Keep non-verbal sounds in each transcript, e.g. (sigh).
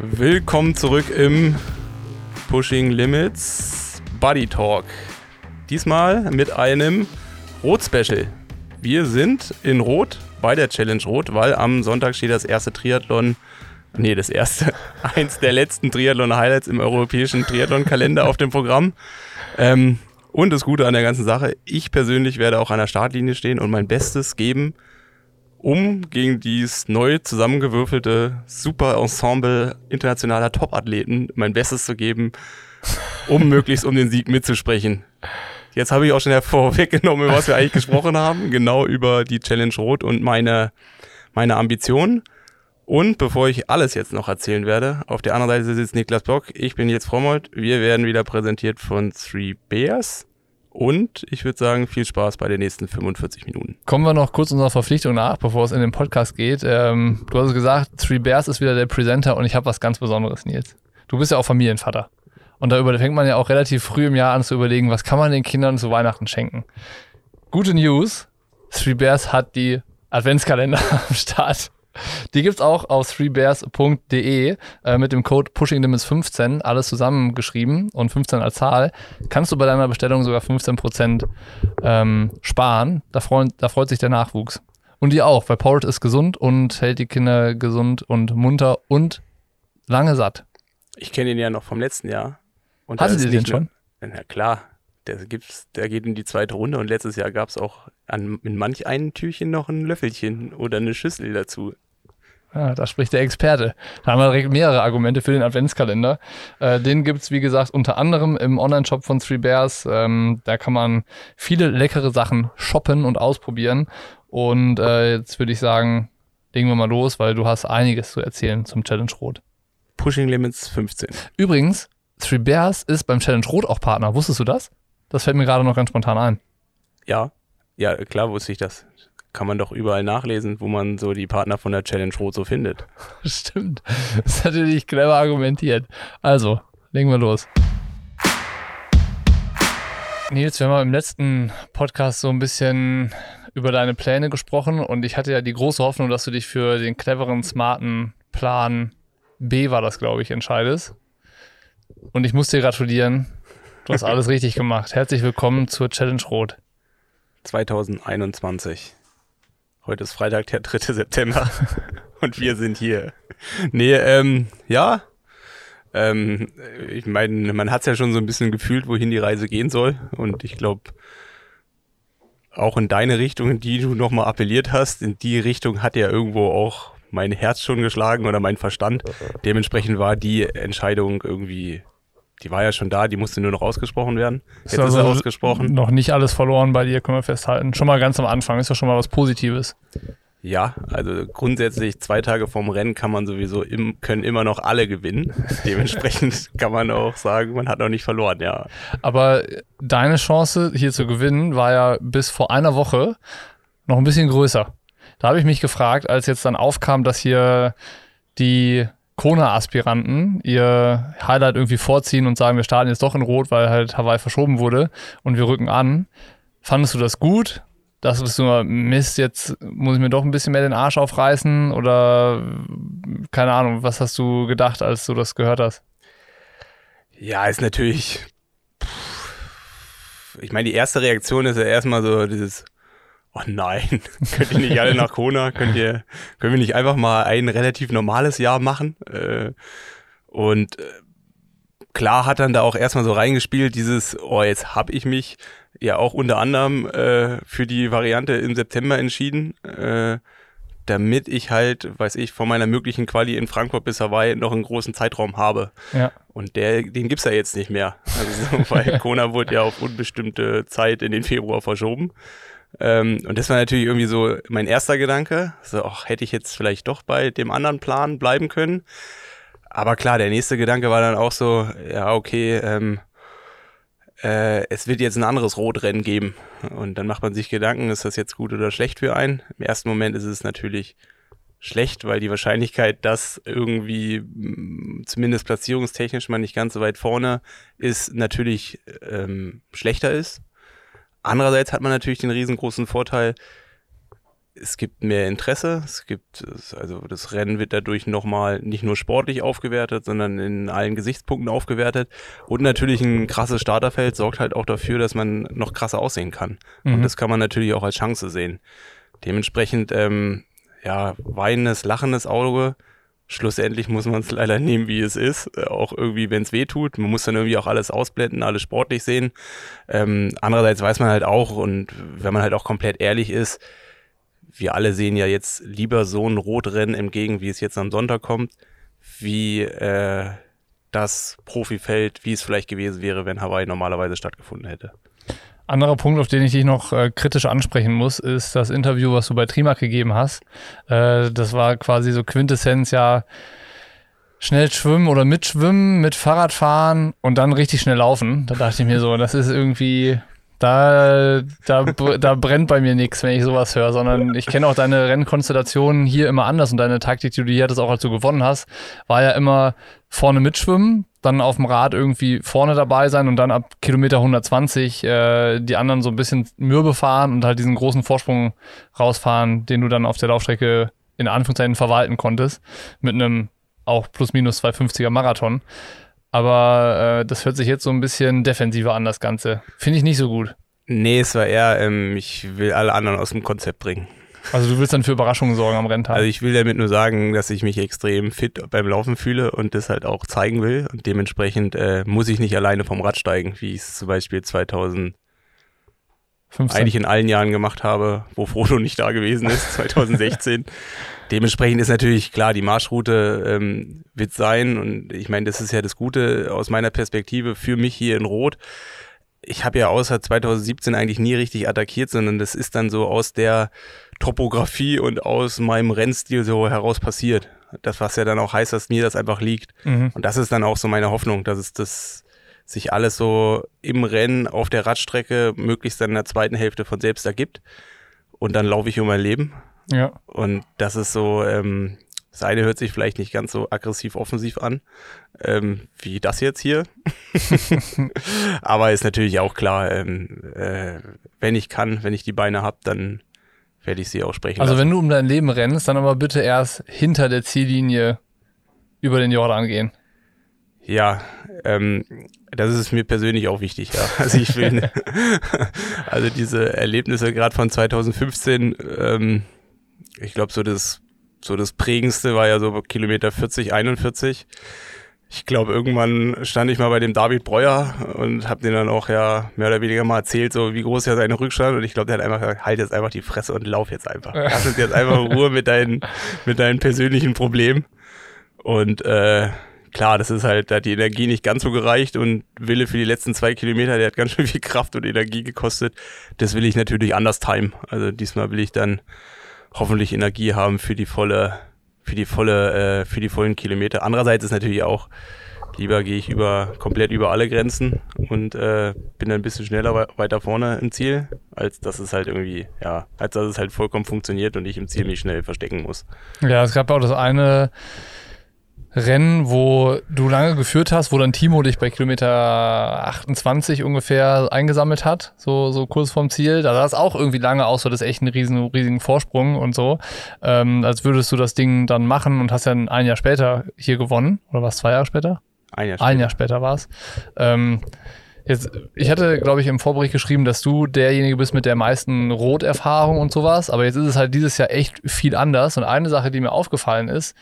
Willkommen zurück im Pushing Limits Buddy Talk. Diesmal mit einem Rot-Special. Wir sind in Rot bei der Challenge Rot, weil am Sonntag steht das erste Triathlon, nee, das erste, (laughs) eins der letzten Triathlon-Highlights im europäischen Triathlon-Kalender auf dem Programm. Ähm, und das Gute an der ganzen Sache, ich persönlich werde auch an der Startlinie stehen und mein Bestes geben, um gegen dieses neu zusammengewürfelte Super Ensemble internationaler Top-Athleten mein Bestes zu geben, um (laughs) möglichst um den Sieg mitzusprechen. Jetzt habe ich auch schon vorweggenommen, über was wir eigentlich gesprochen haben, genau über die Challenge Rot und meine, meine Ambitionen. Und bevor ich alles jetzt noch erzählen werde, auf der anderen Seite sitzt Niklas Bock, ich bin jetzt Frommold, wir werden wieder präsentiert von Three Bears. Und ich würde sagen, viel Spaß bei den nächsten 45 Minuten. Kommen wir noch kurz unserer Verpflichtung nach, bevor es in den Podcast geht. Ähm, du hast gesagt, Three Bears ist wieder der Presenter und ich habe was ganz Besonderes, Nils. Du bist ja auch Familienvater. Und da fängt man ja auch relativ früh im Jahr an zu überlegen, was kann man den Kindern zu Weihnachten schenken. Gute News, Three Bears hat die Adventskalender (laughs) am Start. Die gibt's auch auf threebears.de äh, mit dem Code PushingLimits15, alles zusammengeschrieben und 15 als Zahl. Kannst du bei deiner Bestellung sogar 15% ähm, sparen. Da, freut, da freut sich der Nachwuchs. Und die auch, weil Porridge ist gesund und hält die Kinder gesund und munter und lange satt. Ich kenne ihn ja noch vom letzten Jahr. Und Hattet ihr den schon? Na klar, der, gibt's, der geht in die zweite Runde und letztes Jahr gab es auch an, in manch einem Türchen noch ein Löffelchen oder eine Schüssel dazu. Ja, da spricht der Experte. Da haben wir direkt mehrere Argumente für den Adventskalender. Äh, den gibt's wie gesagt, unter anderem im Online-Shop von Three Bears. Ähm, da kann man viele leckere Sachen shoppen und ausprobieren. Und äh, jetzt würde ich sagen, legen wir mal los, weil du hast einiges zu erzählen zum Challenge Rot. Pushing Limits 15. Übrigens, Three Bears ist beim Challenge Rot auch Partner. Wusstest du das? Das fällt mir gerade noch ganz spontan ein. Ja, ja, klar wusste ich das. Kann man doch überall nachlesen, wo man so die Partner von der Challenge Rot so findet. (laughs) Stimmt. Das ist natürlich clever argumentiert. Also, legen wir los. Nils, wir haben im letzten Podcast so ein bisschen über deine Pläne gesprochen und ich hatte ja die große Hoffnung, dass du dich für den cleveren, smarten Plan B war das, glaube ich, entscheidest. Und ich muss dir gratulieren. Du hast (laughs) alles richtig gemacht. Herzlich willkommen zur Challenge Rot. 2021. Heute ist Freitag, der 3. September. (laughs) und wir sind hier. Nee, ähm, ja. Ähm, ich meine, man hat es ja schon so ein bisschen gefühlt, wohin die Reise gehen soll. Und ich glaube, auch in deine Richtung, in die du nochmal appelliert hast, in die Richtung hat ja irgendwo auch mein Herz schon geschlagen oder mein Verstand. (laughs) Dementsprechend war die Entscheidung irgendwie, die war ja schon da, die musste nur noch ausgesprochen werden. Jetzt ist, also ist ausgesprochen. Noch nicht alles verloren bei dir, können wir festhalten. Schon mal ganz am Anfang ist ja schon mal was Positives. Ja, also grundsätzlich zwei Tage vorm Rennen kann man sowieso im, können immer noch alle gewinnen. (laughs) Dementsprechend kann man auch sagen, man hat noch nicht verloren, ja. Aber deine Chance hier zu gewinnen war ja bis vor einer Woche noch ein bisschen größer. Da habe ich mich gefragt, als jetzt dann aufkam, dass hier die Kona-Aspiranten ihr Highlight irgendwie vorziehen und sagen, wir starten jetzt doch in Rot, weil halt Hawaii verschoben wurde und wir rücken an. Fandest du das gut? Das ist nur Mist, jetzt muss ich mir doch ein bisschen mehr den Arsch aufreißen oder keine Ahnung, was hast du gedacht, als du das gehört hast? Ja, ist natürlich. Ich meine, die erste Reaktion ist ja erstmal so dieses, oh nein, (laughs) könnt ihr nicht alle nach Kona? Könnt ihr, können wir nicht einfach mal ein relativ normales Jahr machen? Äh, und äh, klar hat dann da auch erstmal so reingespielt, dieses, oh, jetzt hab ich mich ja auch unter anderem äh, für die Variante im September entschieden, äh, damit ich halt, weiß ich, von meiner möglichen Quali in Frankfurt bis Hawaii noch einen großen Zeitraum habe. Ja. Und der, den gibt's ja jetzt nicht mehr. Also, (laughs) weil (laughs) Kona wurde ja auf unbestimmte Zeit in den Februar verschoben. Ähm, und das war natürlich irgendwie so mein erster Gedanke. So, ach, hätte ich jetzt vielleicht doch bei dem anderen Plan bleiben können. Aber klar, der nächste Gedanke war dann auch so, ja, okay, ähm, äh, es wird jetzt ein anderes Rotrennen geben. Und dann macht man sich Gedanken, ist das jetzt gut oder schlecht für einen? Im ersten Moment ist es natürlich schlecht, weil die Wahrscheinlichkeit, dass irgendwie mm, zumindest platzierungstechnisch man nicht ganz so weit vorne ist, natürlich ähm, schlechter ist. Andererseits hat man natürlich den riesengroßen Vorteil, es gibt mehr Interesse, es gibt, also das Rennen wird dadurch nochmal nicht nur sportlich aufgewertet, sondern in allen Gesichtspunkten aufgewertet. Und natürlich ein krasses Starterfeld sorgt halt auch dafür, dass man noch krasser aussehen kann. Mhm. Und das kann man natürlich auch als Chance sehen. Dementsprechend, ähm, ja, weinendes, lachendes Auge. Schlussendlich muss man es leider nehmen, wie es ist. Äh, auch irgendwie, wenn es weh tut. Man muss dann irgendwie auch alles ausblenden, alles sportlich sehen. Ähm, andererseits weiß man halt auch, und wenn man halt auch komplett ehrlich ist, wir alle sehen ja jetzt lieber so ein Rotrennen entgegen, wie es jetzt am Sonntag kommt, wie äh, das Profifeld, wie es vielleicht gewesen wäre, wenn Hawaii normalerweise stattgefunden hätte. Anderer Punkt, auf den ich dich noch äh, kritisch ansprechen muss, ist das Interview, was du bei Trimark gegeben hast. Äh, das war quasi so Quintessenz, ja, schnell schwimmen oder mitschwimmen, mit Fahrradfahren und dann richtig schnell laufen. Da dachte ich mir so, das ist irgendwie, da, da, da brennt bei mir nichts, wenn ich sowas höre, sondern ich kenne auch deine Rennkonstellationen hier immer anders und deine Taktik, die du hier hattest, auch als du gewonnen hast, war ja immer vorne mitschwimmen, dann auf dem Rad irgendwie vorne dabei sein und dann ab Kilometer 120 äh, die anderen so ein bisschen mürbe fahren und halt diesen großen Vorsprung rausfahren, den du dann auf der Laufstrecke in Anführungszeichen verwalten konntest, mit einem auch plus minus 250er Marathon. Aber äh, das hört sich jetzt so ein bisschen defensiver an, das Ganze. Finde ich nicht so gut. Nee, es war eher, ähm, ich will alle anderen aus dem Konzept bringen. Also du willst dann für Überraschungen sorgen am Renntag? Also ich will damit nur sagen, dass ich mich extrem fit beim Laufen fühle und das halt auch zeigen will. Und dementsprechend äh, muss ich nicht alleine vom Rad steigen, wie ich es zum Beispiel 2000 15. eigentlich in allen Jahren gemacht habe, wo Frodo nicht da gewesen ist, (laughs) 2016. Dementsprechend ist natürlich klar, die Marschroute ähm, wird sein und ich meine, das ist ja das Gute aus meiner Perspektive für mich hier in Rot. Ich habe ja außer 2017 eigentlich nie richtig attackiert, sondern das ist dann so aus der Topografie und aus meinem Rennstil so heraus passiert. Das, was ja dann auch heißt, dass mir das einfach liegt. Mhm. Und das ist dann auch so meine Hoffnung, dass es das sich alles so im Rennen auf der Radstrecke möglichst dann in der zweiten Hälfte von selbst ergibt. Und dann laufe ich um mein Leben. Ja. Und das ist so, ähm, das eine hört sich vielleicht nicht ganz so aggressiv offensiv an, ähm, wie das jetzt hier. (laughs) (laughs) Aber ist natürlich auch klar, ähm, äh, wenn ich kann, wenn ich die Beine habe, dann werde ich sie auch sprechen. Also lassen. wenn du um dein Leben rennst, dann aber bitte erst hinter der Ziellinie über den Jordan gehen. Ja, ähm, das ist mir persönlich auch wichtig, ja. Also ich will, (laughs) also diese Erlebnisse gerade von 2015, ähm, ich glaube so das, so das prägendste war ja so Kilometer 40, 41. Ich glaube, irgendwann stand ich mal bei dem David Breuer und habe den dann auch ja mehr oder weniger mal erzählt, so wie groß ja seine Rückstand. Und ich glaube, der hat einfach gesagt, halt jetzt einfach die Fresse und lauf jetzt einfach. Lass uns jetzt einfach in Ruhe mit deinen, mit deinen persönlichen Problemen. Und äh, klar, das ist halt, da hat die Energie nicht ganz so gereicht und Wille für die letzten zwei Kilometer, der hat ganz schön viel Kraft und Energie gekostet. Das will ich natürlich anders timen. Also diesmal will ich dann hoffentlich Energie haben für die volle, für die volle, äh, für die vollen Kilometer. Andererseits ist natürlich auch, lieber gehe ich über, komplett über alle Grenzen und äh, bin dann ein bisschen schneller weiter vorne im Ziel, als dass es halt irgendwie, ja, als dass es halt vollkommen funktioniert und ich im Ziel mich schnell verstecken muss. Ja, es gab auch das eine, Rennen, wo du lange geführt hast, wo dann Timo dich bei Kilometer 28 ungefähr eingesammelt hat, so, so kurz vorm Ziel. Da sah es auch irgendwie lange aus, so das echt einen riesen, riesigen Vorsprung und so. Ähm, als würdest du das Ding dann machen und hast ja ein Jahr später hier gewonnen. Oder was, zwei Jahre später? Ein Jahr später. Ein Jahr später war es. Ähm, Jetzt, ich hatte, glaube ich, im Vorbericht geschrieben, dass du derjenige bist mit der meisten Roterfahrung und sowas, aber jetzt ist es halt dieses Jahr echt viel anders. Und eine Sache, die mir aufgefallen ist,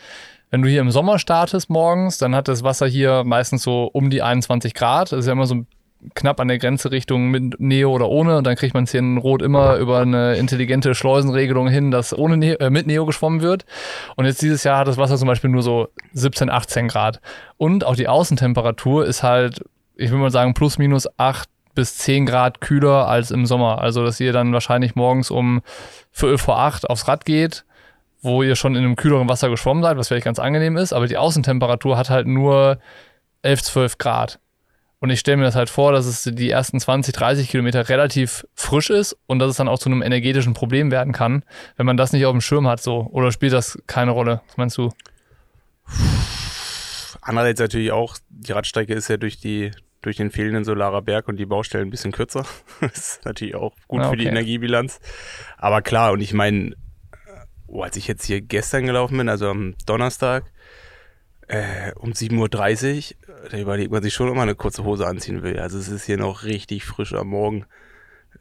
wenn du hier im Sommer startest morgens, dann hat das Wasser hier meistens so um die 21 Grad. Das ist ja immer so knapp an der Grenze Richtung mit Neo oder ohne. Und dann kriegt man es hier in Rot immer über eine intelligente Schleusenregelung hin, dass ohne Neo, äh, mit Neo geschwommen wird. Und jetzt dieses Jahr hat das Wasser zum Beispiel nur so 17, 18 Grad. Und auch die Außentemperatur ist halt, ich würde mal sagen, plus minus 8 bis 10 Grad kühler als im Sommer. Also, dass ihr dann wahrscheinlich morgens um Viertel vor acht aufs Rad geht wo ihr schon in einem kühleren Wasser geschwommen seid, was vielleicht ganz angenehm ist, aber die Außentemperatur hat halt nur 11, 12 Grad. Und ich stelle mir das halt vor, dass es die ersten 20, 30 Kilometer relativ frisch ist und dass es dann auch zu einem energetischen Problem werden kann, wenn man das nicht auf dem Schirm hat, so. Oder spielt das keine Rolle? Was meinst du? Andererseits natürlich auch, die Radstrecke ist ja durch die, durch den fehlenden Solarer Berg und die Baustellen ein bisschen kürzer. (laughs) das ist natürlich auch gut ah, okay. für die Energiebilanz. Aber klar, und ich meine, oh, als ich jetzt hier gestern gelaufen bin, also am Donnerstag, äh, um 7.30 Uhr, da überlegt man sich schon, ob man eine kurze Hose anziehen will. Also es ist hier noch richtig frisch am Morgen.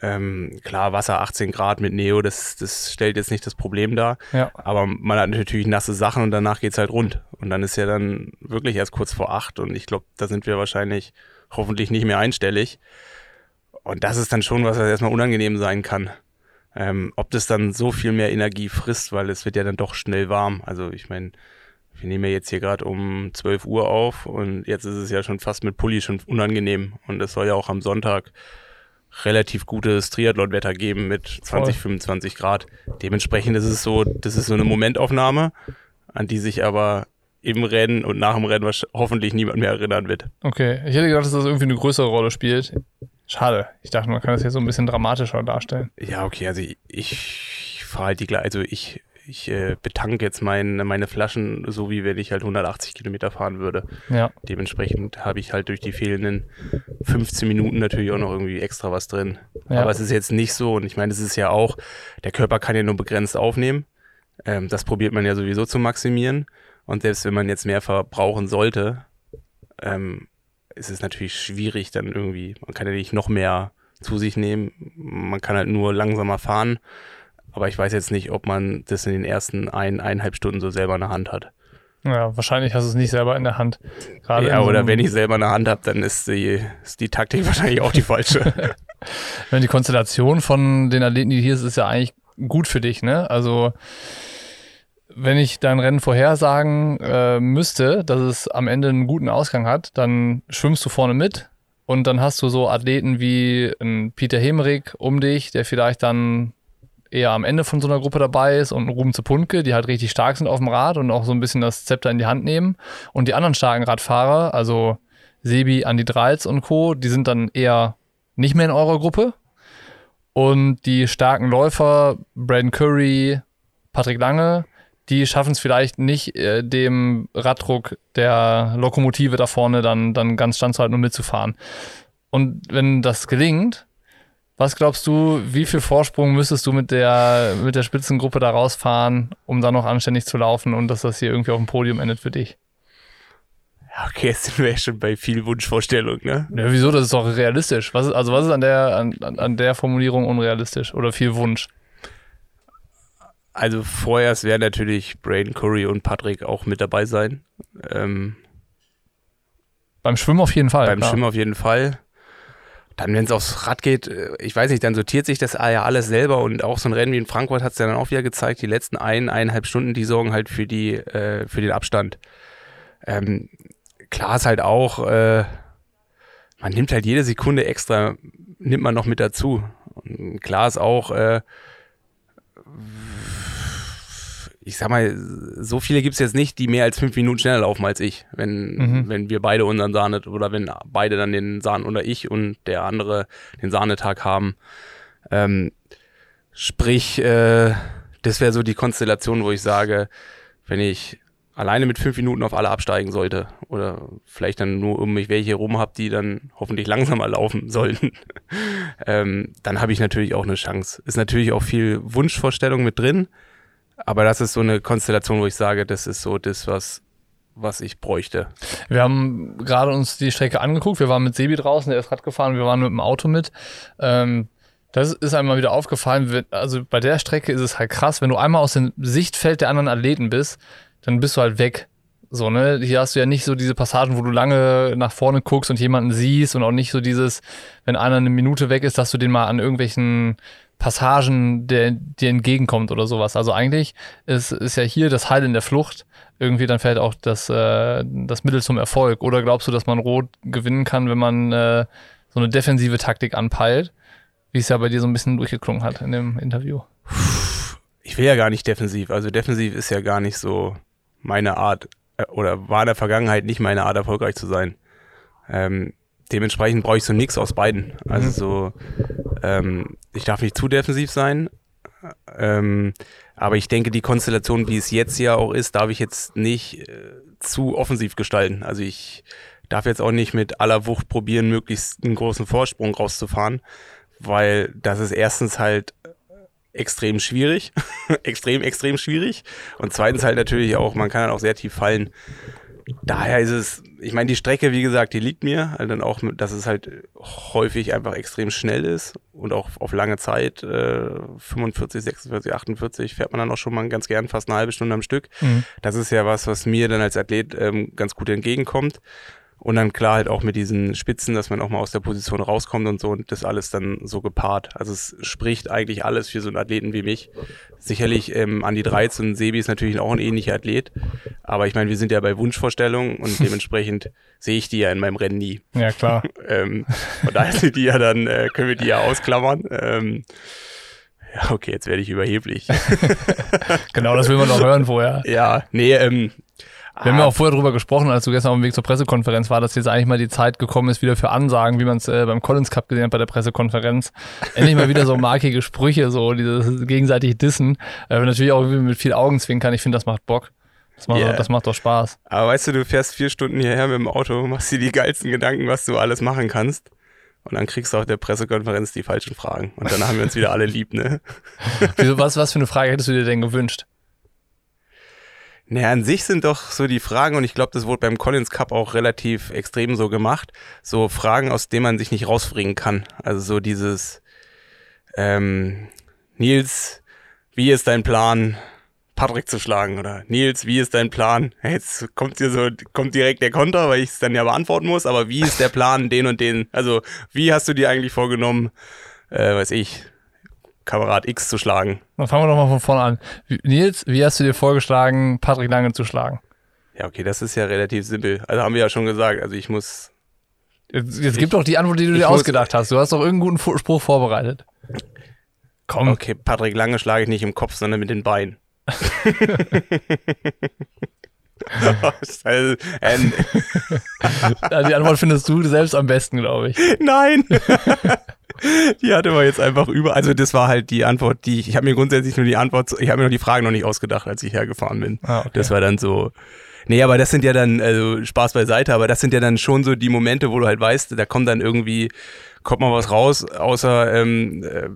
Ähm, klar, Wasser 18 Grad mit Neo, das, das stellt jetzt nicht das Problem dar. Ja. Aber man hat natürlich nasse Sachen und danach geht's halt rund. Und dann ist ja dann wirklich erst kurz vor acht und ich glaube, da sind wir wahrscheinlich hoffentlich nicht mehr einstellig. Und das ist dann schon, was erstmal unangenehm sein kann. Ähm, ob das dann so viel mehr Energie frisst, weil es wird ja dann doch schnell warm. Also ich meine, wir nehmen ja jetzt hier gerade um 12 Uhr auf und jetzt ist es ja schon fast mit Pulli schon unangenehm. Und es soll ja auch am Sonntag relativ gutes Triathlon-Wetter geben mit 20, Voll. 25 Grad. Dementsprechend ist es so, das ist so eine Momentaufnahme, an die sich aber im Rennen und nach dem Rennen hoffentlich niemand mehr erinnern wird. Okay, ich hätte gedacht, dass das irgendwie eine größere Rolle spielt. Schade. Ich dachte, man kann das hier so ein bisschen dramatischer darstellen. Ja, okay, also ich, ich fahre halt die gleiche, also ich ich äh, betanke jetzt mein, meine Flaschen so, wie wenn ich halt 180 Kilometer fahren würde. Ja. Dementsprechend habe ich halt durch die fehlenden 15 Minuten natürlich auch noch irgendwie extra was drin. Ja. Aber es ist jetzt nicht so und ich meine, es ist ja auch, der Körper kann ja nur begrenzt aufnehmen. Ähm, das probiert man ja sowieso zu maximieren. Und selbst wenn man jetzt mehr verbrauchen sollte, ähm, ist es natürlich schwierig dann irgendwie, man kann ja nicht noch mehr zu sich nehmen. Man kann halt nur langsamer fahren. Aber ich weiß jetzt nicht, ob man das in den ersten ein, eineinhalb Stunden so selber in der Hand hat. Ja, wahrscheinlich hast du es nicht selber in der Hand. Gerade ja, oder so wenn ich selber in der Hand habe, dann ist die, ist die Taktik (laughs) wahrscheinlich auch die falsche. (laughs) wenn die Konstellation von den Athleten, die hier ist, ist ja eigentlich gut für dich, ne? Also wenn ich dein Rennen vorhersagen äh, müsste, dass es am Ende einen guten Ausgang hat, dann schwimmst du vorne mit und dann hast du so Athleten wie ein Peter Hemerig um dich, der vielleicht dann eher am Ende von so einer Gruppe dabei ist und Ruben zu Punke, die halt richtig stark sind auf dem Rad und auch so ein bisschen das Zepter in die Hand nehmen. Und die anderen starken Radfahrer, also Sebi, Andi Dreitz und Co., die sind dann eher nicht mehr in eurer Gruppe. Und die starken Läufer, Braden Curry, Patrick Lange, die schaffen es vielleicht nicht, äh, dem Raddruck der Lokomotive da vorne dann, dann ganz standzuhalten und mitzufahren. Und wenn das gelingt, was glaubst du, wie viel Vorsprung müsstest du mit der, mit der Spitzengruppe da rausfahren, um dann noch anständig zu laufen und dass das hier irgendwie auf dem Podium endet für dich? Okay, jetzt sind wir ja schon bei viel Wunschvorstellung, ne? Ja, wieso? Das ist doch realistisch. Was ist, also was ist an der, an, an der Formulierung unrealistisch oder viel Wunsch? Also vorerst werden natürlich Braden Curry und Patrick auch mit dabei sein. Ähm, beim Schwimmen auf jeden Fall. Beim klar. Schwimmen auf jeden Fall. Dann, wenn es aufs Rad geht, äh, ich weiß nicht, dann sortiert sich das ja alles selber und auch so ein Rennen wie in Frankfurt hat es ja dann auch wieder gezeigt, die letzten ein, eineinhalb Stunden, die sorgen halt für die, äh, für den Abstand. Ähm, klar ist halt auch, äh, man nimmt halt jede Sekunde extra, nimmt man noch mit dazu. Und klar ist auch, äh, ich sag mal, so viele gibt es jetzt nicht, die mehr als fünf Minuten schneller laufen als ich, wenn, mhm. wenn wir beide unseren Sahne oder wenn beide dann den Sahne oder ich und der andere den Sahnetag haben. Ähm, sprich, äh, das wäre so die Konstellation, wo ich sage, wenn ich alleine mit fünf Minuten auf alle absteigen sollte oder vielleicht dann nur um mich welche rum habe, die dann hoffentlich (laughs) langsamer laufen sollten, (laughs) ähm, dann habe ich natürlich auch eine Chance. Ist natürlich auch viel Wunschvorstellung mit drin, aber das ist so eine Konstellation, wo ich sage, das ist so das, was, was ich bräuchte. Wir haben gerade uns die Strecke angeguckt. Wir waren mit Sebi draußen, der ist Rad gefahren, wir waren mit dem Auto mit. Ähm, das ist einmal wieder aufgefallen. Also bei der Strecke ist es halt krass, wenn du einmal aus dem Sichtfeld der anderen Athleten bist, dann bist du halt weg. So, ne? Hier hast du ja nicht so diese Passagen, wo du lange nach vorne guckst und jemanden siehst und auch nicht so dieses, wenn einer eine Minute weg ist, dass du den mal an irgendwelchen Passagen der dir entgegenkommt oder sowas. Also eigentlich ist, ist ja hier das Heil in der Flucht irgendwie dann vielleicht auch das, äh, das Mittel zum Erfolg. Oder glaubst du, dass man Rot gewinnen kann, wenn man äh, so eine defensive Taktik anpeilt, wie es ja bei dir so ein bisschen durchgeklungen hat in dem Interview? Ich will ja gar nicht defensiv. Also defensiv ist ja gar nicht so meine Art äh, oder war in der Vergangenheit nicht meine Art, erfolgreich zu sein. Ähm, dementsprechend brauche ich so nix aus beiden. Also so, ähm, ich darf nicht zu defensiv sein. Ähm, aber ich denke, die Konstellation, wie es jetzt ja auch ist, darf ich jetzt nicht äh, zu offensiv gestalten. Also ich darf jetzt auch nicht mit aller Wucht probieren, möglichst einen großen Vorsprung rauszufahren, weil das ist erstens halt extrem schwierig. (laughs) extrem, extrem schwierig. Und zweitens halt natürlich auch, man kann dann auch sehr tief fallen. Daher ist es, ich meine, die Strecke, wie gesagt, die liegt mir. Also dann auch, dass es halt häufig einfach extrem schnell ist und auch auf lange Zeit, äh, 45, 46, 48, fährt man dann auch schon mal ganz gern fast eine halbe Stunde am Stück. Mhm. Das ist ja was, was mir dann als Athlet ähm, ganz gut entgegenkommt. Und dann klar halt auch mit diesen Spitzen, dass man auch mal aus der Position rauskommt und so und das alles dann so gepaart. Also es spricht eigentlich alles für so einen Athleten wie mich. Sicherlich ähm, Andi Dreiz und Sebi ist natürlich auch ein ähnlicher Athlet. Aber ich meine, wir sind ja bei Wunschvorstellungen und (laughs) dementsprechend sehe ich die ja in meinem Rennen nie. Ja, klar. (laughs) ähm, und daher sind die ja dann, äh, können wir die ja ausklammern. Ähm, ja, okay, jetzt werde ich überheblich. (laughs) genau, das will man doch hören vorher. Ja, nee, ähm, wir haben ja auch vorher drüber gesprochen, als du gestern auf dem Weg zur Pressekonferenz war, dass jetzt eigentlich mal die Zeit gekommen ist, wieder für Ansagen, wie man es äh, beim Collins Cup gesehen hat bei der Pressekonferenz. Endlich mal wieder so markige Sprüche, so dieses gegenseitig Dissen. Äh, natürlich auch mit viel Augenzwinkern. Ich finde, das macht Bock. Das macht, yeah. das macht doch Spaß. Aber weißt du, du fährst vier Stunden hierher mit dem Auto, machst dir die geilsten Gedanken, was du alles machen kannst. Und dann kriegst du auf der Pressekonferenz die falschen Fragen. Und dann haben wir uns wieder alle lieb, ne? (laughs) Wieso, was, was für eine Frage hättest du dir denn gewünscht? Naja, an sich sind doch so die Fragen, und ich glaube, das wurde beim Collins Cup auch relativ extrem so gemacht, so Fragen, aus denen man sich nicht rausbringen kann. Also so dieses, ähm, Nils, wie ist dein Plan, Patrick zu schlagen? Oder Nils, wie ist dein Plan? Jetzt kommt dir so, kommt direkt der Konter, weil ich es dann ja beantworten muss, aber wie ist der Plan, den und den? Also, wie hast du dir eigentlich vorgenommen, äh, weiß ich, Kamerad X zu schlagen. Dann fangen wir doch mal von vorne an. Nils, wie hast du dir vorgeschlagen, Patrick Lange zu schlagen? Ja, okay, das ist ja relativ simpel. Also haben wir ja schon gesagt, also ich muss. Jetzt, jetzt ich, gib doch die Antwort, die du dir ausgedacht hast. Du hast doch irgendeinen guten Spruch vorbereitet. Komm. Okay, Patrick Lange schlage ich nicht im Kopf, sondern mit den Beinen. (laughs) (laughs) also, (laughs) äh, die Antwort findest du selbst am besten, glaube ich. Nein. (laughs) die hatte man jetzt einfach über. Also das war halt die Antwort, die ich, ich habe mir grundsätzlich nur die Antwort, ich habe mir noch die Frage noch nicht ausgedacht, als ich hergefahren bin. Ah, okay. Das war dann so. Nee, aber das sind ja dann, also Spaß beiseite, aber das sind ja dann schon so die Momente, wo du halt weißt, da kommt dann irgendwie kommt mal was raus, außer ähm, äh,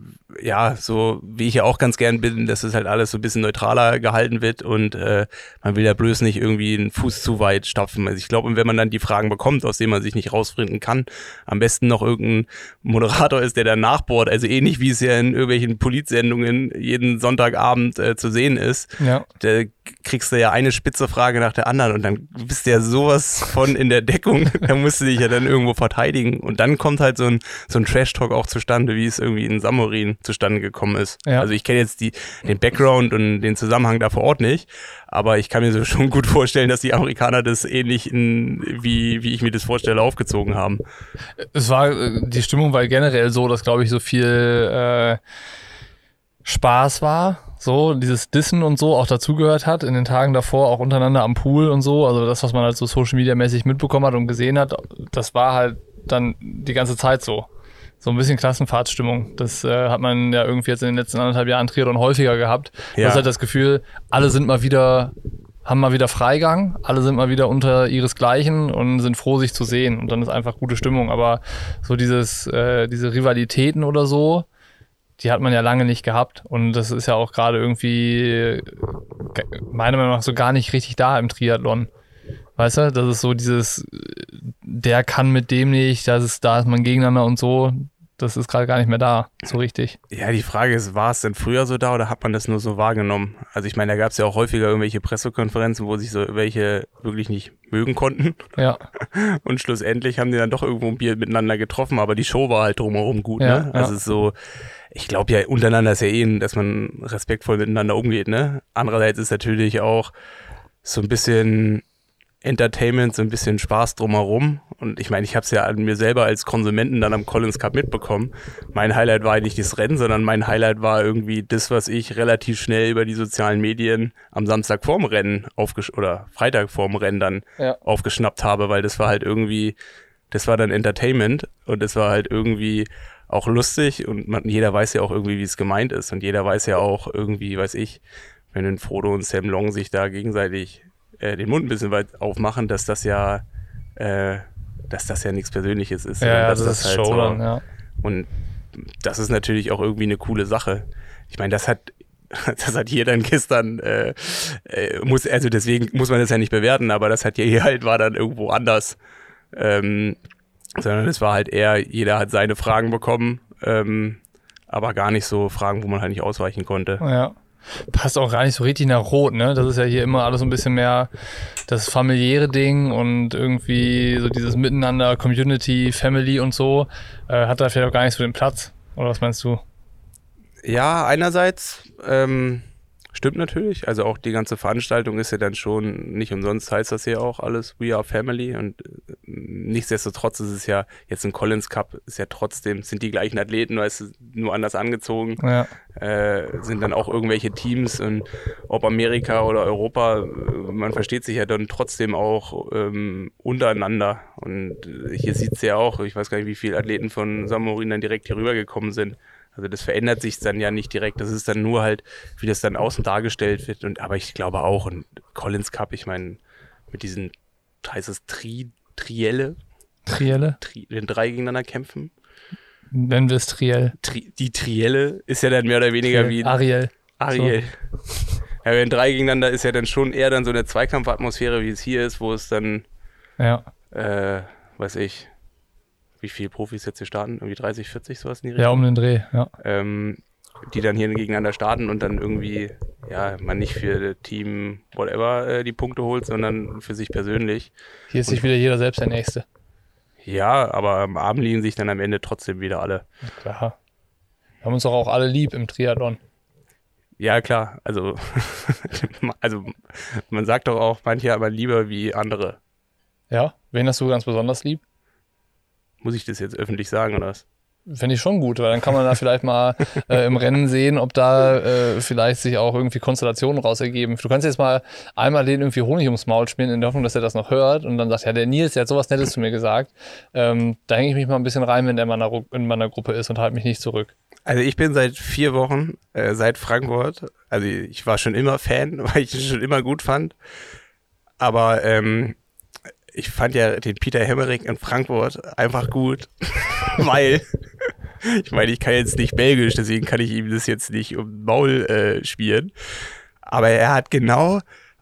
ja, so wie ich ja auch ganz gern bin, dass es halt alles so ein bisschen neutraler gehalten wird und äh, man will ja bloß nicht irgendwie einen Fuß zu weit stapfen. Also ich glaube, wenn man dann die Fragen bekommt, aus denen man sich nicht rausfinden kann, am besten noch irgendein Moderator ist, der dann nachbohrt, also ähnlich wie es ja in irgendwelchen Politsendungen jeden Sonntagabend äh, zu sehen ist. Ja. Da kriegst du ja eine spitze Frage nach der anderen und dann bist du ja sowas von in der Deckung, (laughs) da musst du dich ja dann irgendwo verteidigen und dann kommt halt so ein so ein Trash-Talk auch zustande, wie es irgendwie in Samorin zustande gekommen ist. Ja. Also ich kenne jetzt die, den Background und den Zusammenhang da vor Ort nicht, aber ich kann mir so (laughs) schon gut vorstellen, dass die Amerikaner das ähnlich in, wie, wie ich mir das vorstelle, aufgezogen haben. Es war, äh, die Stimmung war generell so, dass, glaube ich, so viel äh, Spaß war, so dieses Dissen und so auch dazugehört hat in den Tagen davor, auch untereinander am Pool und so. Also das, was man halt so Social Media mäßig mitbekommen hat und gesehen hat, das war halt dann die ganze Zeit so so ein bisschen Klassenfahrtstimmung. Das äh, hat man ja irgendwie jetzt in den letzten anderthalb Jahren Triathlon häufiger gehabt. Ja. Du hast halt das Gefühl, alle sind mal wieder, haben mal wieder Freigang, alle sind mal wieder unter ihresgleichen und sind froh, sich zu sehen. Und dann ist einfach gute Stimmung. Aber so dieses, äh, diese Rivalitäten oder so, die hat man ja lange nicht gehabt. Und das ist ja auch gerade irgendwie, meiner Meinung nach, so gar nicht richtig da im Triathlon. Weißt du, das ist so dieses, der kann mit dem nicht, das ist, da ist man gegeneinander und so. Das ist gerade gar nicht mehr da, so richtig. Ja, die Frage ist, war es denn früher so da oder hat man das nur so wahrgenommen? Also ich meine, da gab es ja auch häufiger irgendwelche Pressekonferenzen, wo sich so welche wirklich nicht mögen konnten. Ja. (laughs) Und schlussendlich haben die dann doch irgendwo ein Bier miteinander getroffen, aber die Show war halt drumherum gut, ja, ne? Also ja. so, ich glaube ja, untereinander ist ja eh, dass man respektvoll miteinander umgeht, ne? Andererseits ist natürlich auch so ein bisschen Entertainment, so ein bisschen Spaß drumherum. Und ich meine, ich habe es ja an mir selber als Konsumenten dann am Collins Cup mitbekommen. Mein Highlight war nicht das Rennen, sondern mein Highlight war irgendwie das, was ich relativ schnell über die sozialen Medien am Samstag vorm Rennen aufgesch oder Freitag vorm Rennen dann ja. aufgeschnappt habe, weil das war halt irgendwie, das war dann Entertainment und das war halt irgendwie auch lustig und man, jeder weiß ja auch irgendwie, wie es gemeint ist und jeder weiß ja auch irgendwie, weiß ich, wenn Frodo und Sam Long sich da gegenseitig äh, den Mund ein bisschen weit aufmachen, dass das ja, äh, dass das ja nichts Persönliches ist. Ja, das, das, ist halt Show so, dann, ja. Und das ist natürlich auch irgendwie eine coole Sache. ich meine, das hat (laughs) das hat hier dann gestern, äh, äh, muss, also deswegen muss man das ja nicht bewerten, aber das hat hier halt war dann irgendwo anders. Ähm, sondern es war halt eher, jeder hat seine Fragen bekommen, ähm, aber gar nicht so Fragen, wo man halt nicht ausweichen konnte. Ja. Passt auch gar nicht so richtig nach Rot, ne? Das ist ja hier immer alles so ein bisschen mehr das familiäre Ding und irgendwie so dieses Miteinander, Community, Family und so. Äh, hat da vielleicht auch gar nicht so den Platz. Oder was meinst du? Ja, einerseits ähm, stimmt natürlich. Also auch die ganze Veranstaltung ist ja dann schon nicht umsonst heißt das ja auch alles We Are Family und nichtsdestotrotz ist es ja jetzt ein Collins Cup ist ja trotzdem sind die gleichen Athleten, nur ist es nur anders angezogen. Ja. Äh, sind dann auch irgendwelche Teams und ob Amerika oder Europa, äh, man versteht sich ja dann trotzdem auch ähm, untereinander. Und äh, hier sieht es ja auch, ich weiß gar nicht, wie viele Athleten von Samorin dann direkt hier rübergekommen sind. Also das verändert sich dann ja nicht direkt. Das ist dann nur halt, wie das dann außen dargestellt wird. Und aber ich glaube auch, und Collins Cup, ich meine, mit diesen, heißt es Tri, Trielle? Trielle? Tri, wenn drei gegeneinander kämpfen. Nennen wir es Triell. Tri, die Trielle ist ja dann mehr oder weniger wie ein Ariel. Ariel. (laughs) Ja, wenn drei gegeneinander ist ja dann schon eher dann so eine Zweikampfatmosphäre, wie es hier ist, wo es dann, Ja. äh, weiß ich, wie viele Profis jetzt hier starten? Irgendwie 30, 40, sowas in die Ja, um den Dreh, ja. ähm, die dann hier gegeneinander starten und dann irgendwie, ja, man nicht für Team whatever äh, die Punkte holt, sondern für sich persönlich. Hier ist sich wieder jeder selbst der Nächste. Ja, aber am Arm liegen sich dann am Ende trotzdem wieder alle. Klar. Wir haben uns doch auch alle lieb im Triathlon. Ja, klar, also, (laughs) also man sagt doch auch manche aber lieber wie andere. Ja? Wen hast du ganz besonders lieb? Muss ich das jetzt öffentlich sagen oder was? Fände ich schon gut, weil dann kann man da vielleicht mal äh, im Rennen sehen, ob da äh, vielleicht sich auch irgendwie Konstellationen raus ergeben. Du kannst jetzt mal einmal den irgendwie Honig ums Maul schmieren, in der Hoffnung, dass er das noch hört und dann sagt, ja, der Nils, der hat sowas Nettes zu mir gesagt. Ähm, da hänge ich mich mal ein bisschen rein, wenn der in meiner, in meiner Gruppe ist und halte mich nicht zurück. Also ich bin seit vier Wochen, äh, seit Frankfurt, also ich war schon immer Fan, (laughs) weil ich es schon immer gut fand. Aber ähm, ich fand ja den Peter Hemmerich in Frankfurt einfach gut, (laughs) weil (laughs) ich meine, ich kann jetzt nicht Belgisch, deswegen kann ich ihm das jetzt nicht um den Maul äh, spielen. Aber er hat genau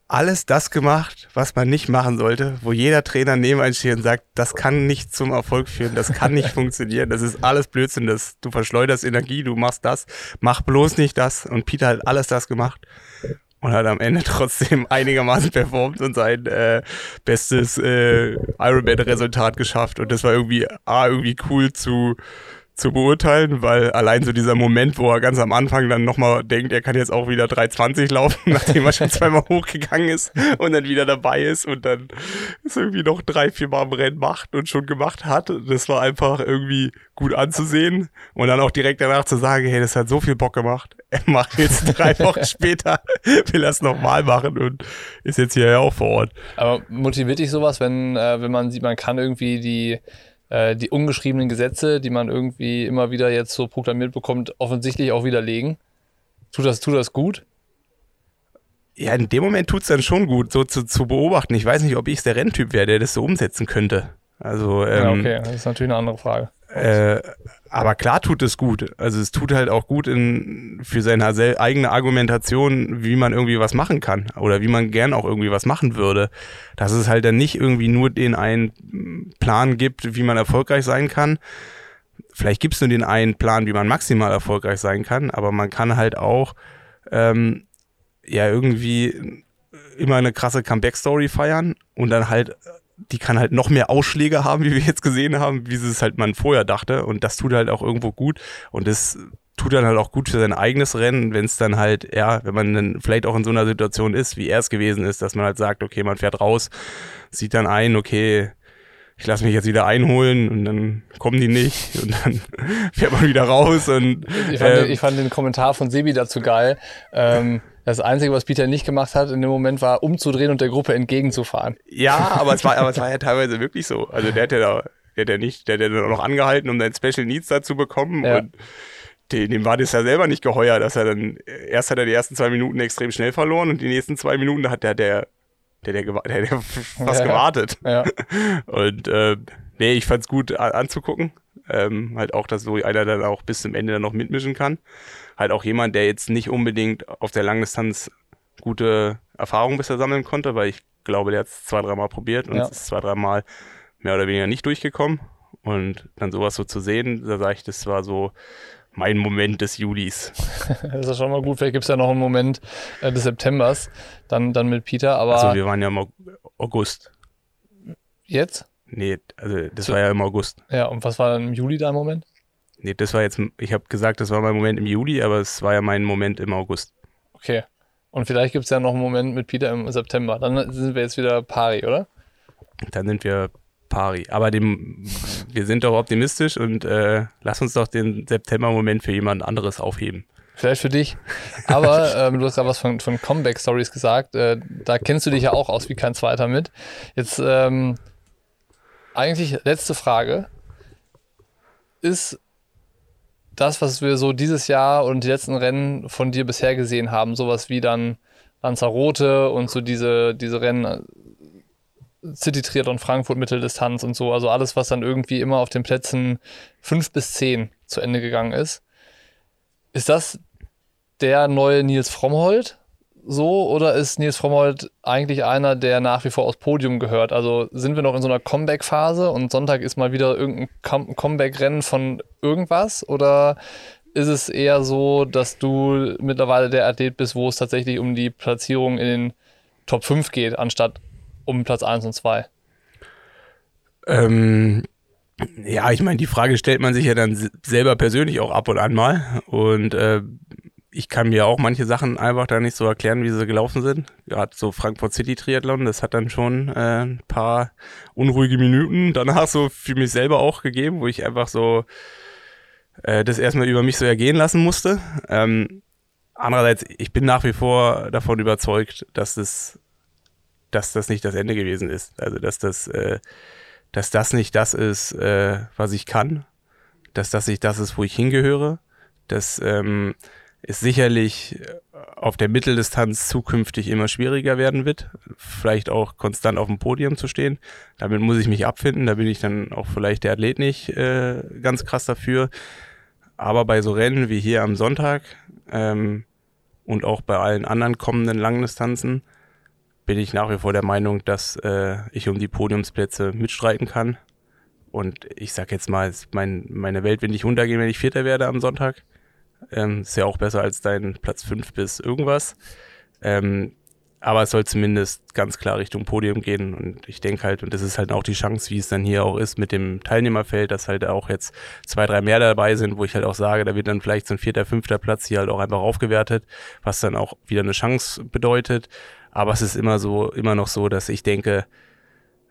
alles das gemacht, was man nicht machen sollte, wo jeder Trainer neben einem steht und sagt, das kann nicht zum Erfolg führen, das kann nicht (laughs) funktionieren, das ist alles Blödsinn, das, du verschleuderst Energie, du machst das, mach bloß nicht das. Und Peter hat alles das gemacht und hat am Ende (laughs) trotzdem einigermaßen performt und sein äh, bestes äh, Ironman-Resultat geschafft. Und das war irgendwie, A, irgendwie cool zu, zu beurteilen, weil allein so dieser Moment, wo er ganz am Anfang dann nochmal denkt, er kann jetzt auch wieder 3,20 laufen, (laughs) nachdem er schon zweimal hochgegangen ist und dann wieder dabei ist und dann ist irgendwie noch drei, vier Mal im Rennen macht und schon gemacht hat. Das war einfach irgendwie gut anzusehen und dann auch direkt danach zu sagen, hey, das hat so viel Bock gemacht. Er macht jetzt (laughs) drei Wochen später, will er es nochmal machen und ist jetzt hier ja auch vor Ort. Aber motiviert dich sowas, wenn, äh, wenn man sieht, man kann irgendwie die, äh, die ungeschriebenen Gesetze, die man irgendwie immer wieder jetzt so proklamiert bekommt, offensichtlich auch widerlegen? Tut das, tut das gut? Ja, in dem Moment tut's dann schon gut, so zu, zu beobachten. Ich weiß nicht, ob ich der Renntyp wäre, der das so umsetzen könnte. Also, ähm, ja, okay, das ist natürlich eine andere Frage. Äh, aber klar tut es gut. Also es tut halt auch gut in, für seine eigene Argumentation, wie man irgendwie was machen kann oder wie man gern auch irgendwie was machen würde. Dass es halt dann nicht irgendwie nur den einen Plan gibt, wie man erfolgreich sein kann. Vielleicht gibt es nur den einen Plan, wie man maximal erfolgreich sein kann, aber man kann halt auch ähm, ja irgendwie immer eine krasse Comeback-Story feiern und dann halt die kann halt noch mehr Ausschläge haben, wie wir jetzt gesehen haben, wie es halt man vorher dachte. Und das tut halt auch irgendwo gut. Und das tut dann halt auch gut für sein eigenes Rennen, wenn es dann halt, ja, wenn man dann vielleicht auch in so einer Situation ist, wie er es gewesen ist, dass man halt sagt, okay, man fährt raus, sieht dann ein, okay, ich lasse mich jetzt wieder einholen und dann kommen die nicht (laughs) und dann fährt man wieder raus und Ich fand, äh, den, ich fand den Kommentar von Sebi dazu geil. Ähm, das Einzige, was Peter nicht gemacht hat in dem Moment, war umzudrehen und der Gruppe entgegenzufahren. Ja, (laughs) aber es war, aber es war ja teilweise wirklich so. Also der hat ja da, der hat ja nicht, der hat ja noch angehalten, um dann Special Needs da zu bekommen Ja. und dem, war das ja selber nicht geheuer, dass er dann, erst hat er die ersten zwei Minuten extrem schnell verloren und die nächsten zwei Minuten hat der, der, der, der, der, der (laughs) fast Ja. gewartet. Ja. Und äh, nee, ich fand's gut anzugucken. Ähm, halt auch, dass so einer dann auch bis zum Ende dann noch mitmischen kann. Halt auch jemand, der jetzt nicht unbedingt auf der Langdistanz gute Erfahrungen bisher sammeln konnte, weil ich glaube, der hat es zwei, dreimal probiert und Ja. es ist zwei, dreimal mehr oder weniger nicht durchgekommen. Und dann sowas so zu sehen, da sage ich, das war so mein Moment des Julis. (laughs) Das ist schon mal gut. Vielleicht gibt es ja noch einen Moment äh, des Septembers, dann, dann mit Peter. Aber Also wir waren ja im Au- August. jetzt? Nee, also das So- war ja im August. Ja, und was war dann im Juli dein Moment? Nee, das war jetzt, ich habe gesagt, das war mein Moment im Juli, aber es war ja mein Moment im August. Okay. Und vielleicht gibt es ja noch einen Moment mit Peter im September. Dann sind wir jetzt wieder pari, oder? Dann sind wir pari. Aber dem, wir sind doch optimistisch und äh, lass uns doch den September-Moment für jemand anderes aufheben. Vielleicht für dich. Aber (laughs) ähm, du hast gerade was von, von Comeback-Stories gesagt. Äh, da kennst du dich ja auch aus wie kein zweiter mit. Jetzt ähm, eigentlich letzte Frage. Ist das, was wir so dieses Jahr und die letzten Rennen von dir bisher gesehen haben, sowas wie dann Lanzarote und so diese, diese Rennen äh, City Triathlon Frankfurt Mitteldistanz und so, also alles, was dann irgendwie immer auf den Plätzen 5 bis 10 zu Ende gegangen ist. Ist das der neue Nils Frommholt so oder ist Nils Frommholt eigentlich einer, der nach wie vor aufs Podium gehört? Also sind wir noch in so einer Comeback-Phase und Sonntag ist mal wieder irgendein Com Comeback-Rennen von irgendwas oder ist es eher so, dass du mittlerweile der Athlet bist, wo es tatsächlich um die Platzierung in den Top 5 geht, anstatt um Platz 1 und 2? Ähm, ja, ich meine, die Frage stellt man sich ja dann selber persönlich auch ab und an mal. Und äh, ich kann mir auch manche Sachen einfach da nicht so erklären, wie sie gelaufen sind. Gerade so Frankfurt City Triathlon, das hat dann schon äh, ein paar unruhige Minuten danach so für mich selber auch gegeben, wo ich einfach so äh, das erstmal über mich so ergehen lassen musste. Ähm, andererseits, ich bin nach wie vor davon überzeugt, dass das, dass das nicht das Ende gewesen ist. Also dass das äh, dass das nicht das ist, äh, was ich kann, dass das nicht das ist, wo ich hingehöre, dass ähm, es sicherlich äh, auf der Mitteldistanz zukünftig immer schwieriger werden wird, vielleicht auch konstant auf dem Podium zu stehen. Damit muss ich mich abfinden, da bin ich dann auch vielleicht der Athlet nicht äh, ganz krass dafür. Aber bei so Rennen wie hier am Sonntag ähm, und auch bei allen anderen kommenden Langdistanzen bin ich nach wie vor der Meinung, dass äh, ich um die Podiumsplätze mitstreiten kann. Und ich sag jetzt mal, mein, meine Welt wird nicht untergehen, wenn ich Vierter werde am Sonntag. Ähm, ist ja auch besser als dein Platz 5 bis irgendwas. Ähm, aber es soll zumindest ganz klar Richtung Podium gehen. Und ich denke halt, und das ist halt auch die Chance, wie es dann hier auch ist mit dem Teilnehmerfeld, dass halt auch jetzt zwei, drei mehr dabei sind, wo ich halt auch sage, da wird dann vielleicht so ein vierter, fünfter Platz hier halt auch einfach aufgewertet, was dann auch wieder eine Chance bedeutet. Aber es ist immer so, immer noch so, dass ich denke,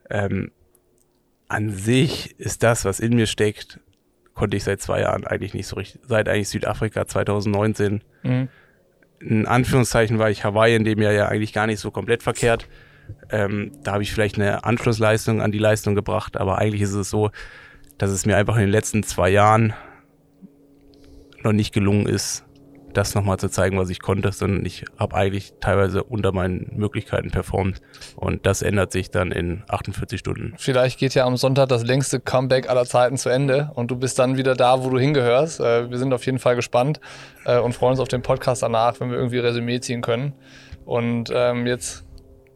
ähm, an sich ist das, was in mir steckt, konnte ich seit zwei Jahren eigentlich nicht so richtig, seit eigentlich Südafrika 2019 Mhm. in Anführungszeichen war ich Hawaii in dem Jahr ja eigentlich gar nicht so komplett verkehrt. Ähm, da habe ich vielleicht eine Anschlussleistung an die Leistung gebracht, aber eigentlich ist es so, dass es mir einfach in den letzten zwei Jahren noch nicht gelungen ist, das nochmal zu zeigen, was ich konnte, sondern ich habe eigentlich teilweise unter meinen Möglichkeiten performt und das ändert sich dann in 48 Stunden. Vielleicht geht ja am Sonntag das längste Comeback aller Zeiten zu Ende und du bist dann wieder da, wo du hingehörst. Äh, wir sind auf jeden Fall gespannt äh, und freuen uns auf den Podcast danach, wenn wir irgendwie Resümee ziehen können. Und ähm, jetzt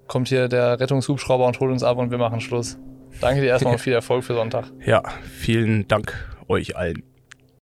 kommt hier der Rettungshubschrauber und holt uns ab und wir machen Schluss. Danke dir erstmal und (laughs) viel Erfolg für Sonntag. Ja, vielen Dank euch allen.